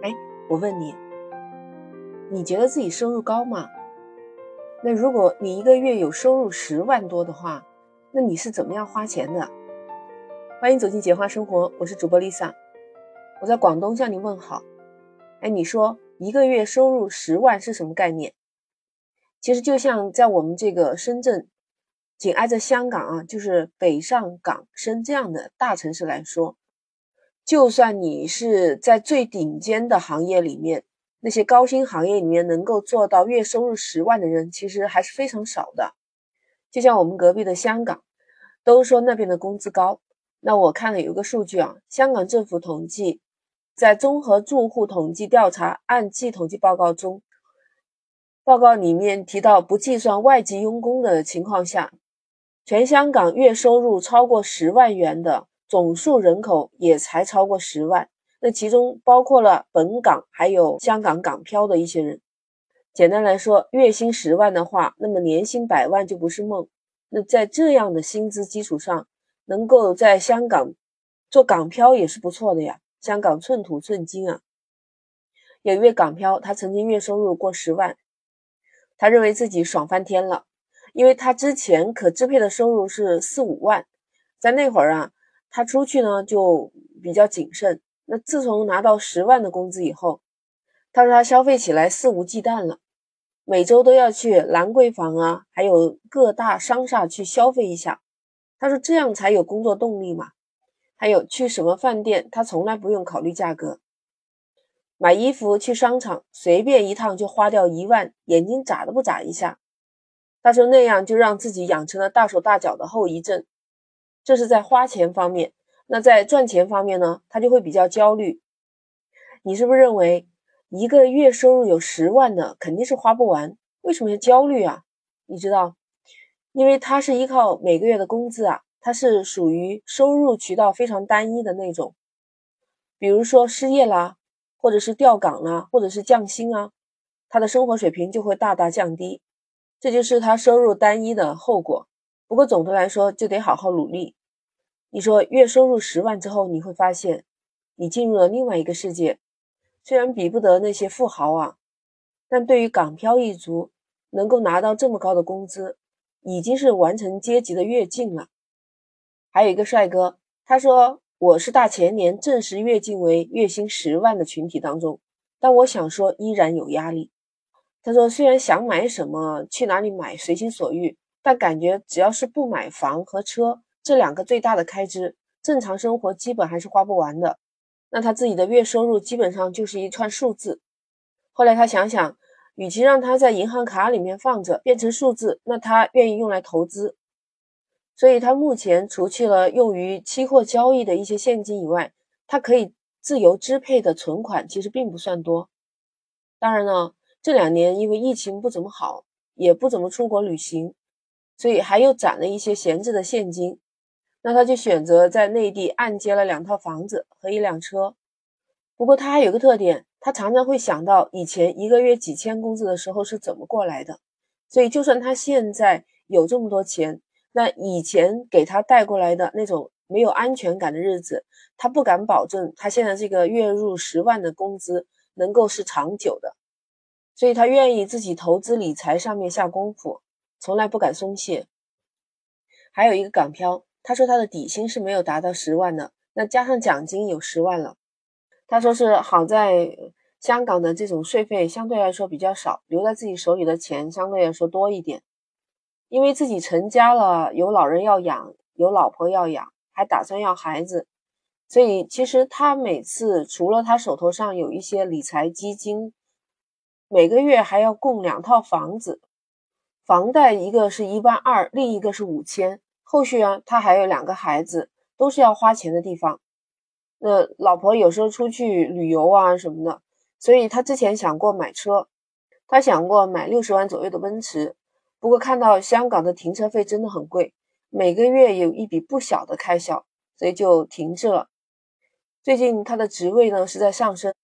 哎，我问你，你觉得自己收入高吗？那如果你一个月有收入十万多的话，那你是怎么样花钱的？欢迎走进简化生活，我是主播 Lisa，我在广东向你问好。哎，你说一个月收入十万是什么概念？其实就像在我们这个深圳，紧挨着香港啊，就是北上广深这样的大城市来说。就算你是在最顶尖的行业里面，那些高薪行业里面能够做到月收入十万的人，其实还是非常少的。就像我们隔壁的香港，都说那边的工资高。那我看了有个数据啊，香港政府统计，在综合住户统计调查按季统计报告中，报告里面提到，不计算外籍佣工的情况下，全香港月收入超过十万元的。总数人口也才超过十万，那其中包括了本港还有香港港漂的一些人。简单来说，月薪十万的话，那么年薪百万就不是梦。那在这样的薪资基础上，能够在香港做港漂也是不错的呀。香港寸土寸金啊。有一位港漂，他曾经月收入过十万，他认为自己爽翻天了，因为他之前可支配的收入是四五万，在那会儿啊。他出去呢就比较谨慎。那自从拿到十万的工资以后，他说他消费起来肆无忌惮了，每周都要去兰桂坊啊，还有各大商厦去消费一下。他说这样才有工作动力嘛。还有去什么饭店，他从来不用考虑价格。买衣服去商场，随便一趟就花掉一万，眼睛眨都不眨一下。他说那样就让自己养成了大手大脚的后遗症。这是在花钱方面，那在赚钱方面呢？他就会比较焦虑。你是不是认为一个月收入有十万的肯定是花不完？为什么要焦虑啊？你知道，因为他是依靠每个月的工资啊，他是属于收入渠道非常单一的那种。比如说失业啦，或者是调岗啦，或者是降薪啊，他的生活水平就会大大降低，这就是他收入单一的后果。不过总的来说，就得好好努力。你说月收入十万之后，你会发现你进入了另外一个世界。虽然比不得那些富豪啊，但对于港漂一族，能够拿到这么高的工资，已经是完成阶级的跃进了。还有一个帅哥，他说：“我是大前年正式跃进为月薪十万的群体当中，但我想说依然有压力。”他说：“虽然想买什么去哪里买随心所欲，但感觉只要是不买房和车。”这两个最大的开支，正常生活基本还是花不完的。那他自己的月收入基本上就是一串数字。后来他想想，与其让他在银行卡里面放着变成数字，那他愿意用来投资。所以，他目前除去了用于期货交易的一些现金以外，他可以自由支配的存款其实并不算多。当然了，这两年因为疫情不怎么好，也不怎么出国旅行，所以还又攒了一些闲置的现金。那他就选择在内地按揭了两套房子和一辆车。不过他还有个特点，他常常会想到以前一个月几千工资的时候是怎么过来的。所以就算他现在有这么多钱，那以前给他带过来的那种没有安全感的日子，他不敢保证他现在这个月入十万的工资能够是长久的。所以他愿意自己投资理财上面下功夫，从来不敢松懈。还有一个港漂。他说他的底薪是没有达到十万的，那加上奖金有十万了。他说是好在香港的这种税费相对来说比较少，留在自己手里的钱相对来说多一点。因为自己成家了，有老人要养，有老婆要养，还打算要孩子，所以其实他每次除了他手头上有一些理财基金，每个月还要供两套房子，房贷一个是一万二，另一个是五千。后续啊，他还有两个孩子，都是要花钱的地方。那老婆有时候出去旅游啊什么的，所以他之前想过买车，他想过买六十万左右的奔驰。不过看到香港的停车费真的很贵，每个月有一笔不小的开销，所以就停滞了。最近他的职位呢是在上升，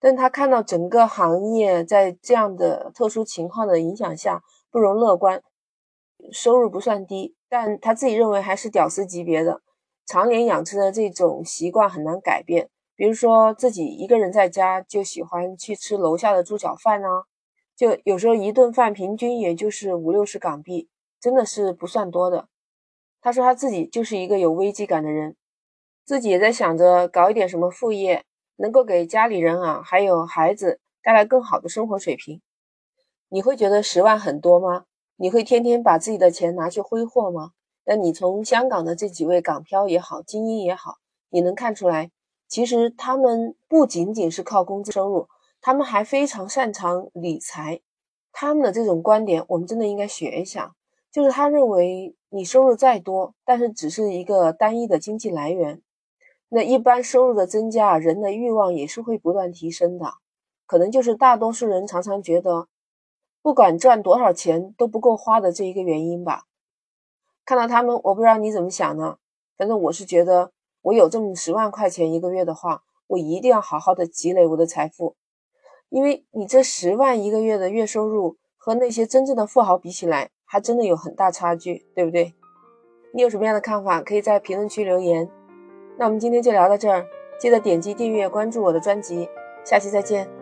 但他看到整个行业在这样的特殊情况的影响下不容乐观，收入不算低。但他自己认为还是屌丝级别的，常年养成的这种习惯很难改变，比如说自己一个人在家就喜欢去吃楼下的猪脚饭呢，就有时候一顿饭平均也就是五六十港币，真的是不算多的。他说他自己就是一个有危机感的人，自己也在想着搞一点什么副业，能够给家里人啊还有孩子带来更好的生活水平。你会觉得十万很多吗？你会天天把自己的钱拿去挥霍吗？那你从香港的这几位港漂也好，精英也好，你能看出来。其实他们不仅仅是靠工资收入，他们还非常擅长理财。他们的这种观点，我们真的应该学一下。就是他认为，你收入再多，但是只是一个单一的经济来源。那一般收入的增加，人的欲望也是会不断提升的。可能就是大多数人常常觉得，不管赚多少钱都不够花的这一个原因吧。看到他们，我不知道你怎么想呢？反正我是觉得。我有这么十万块钱一个月的话，我一定要好好的积累我的财富，因为你这十万一个月的月收入和那些真正的富豪比起来，还真的有很大差距，对不对？你有什么样的看法，可以在评论区留言。那我们今天就聊到这儿，记得点击订阅关注我的专辑，下期再见。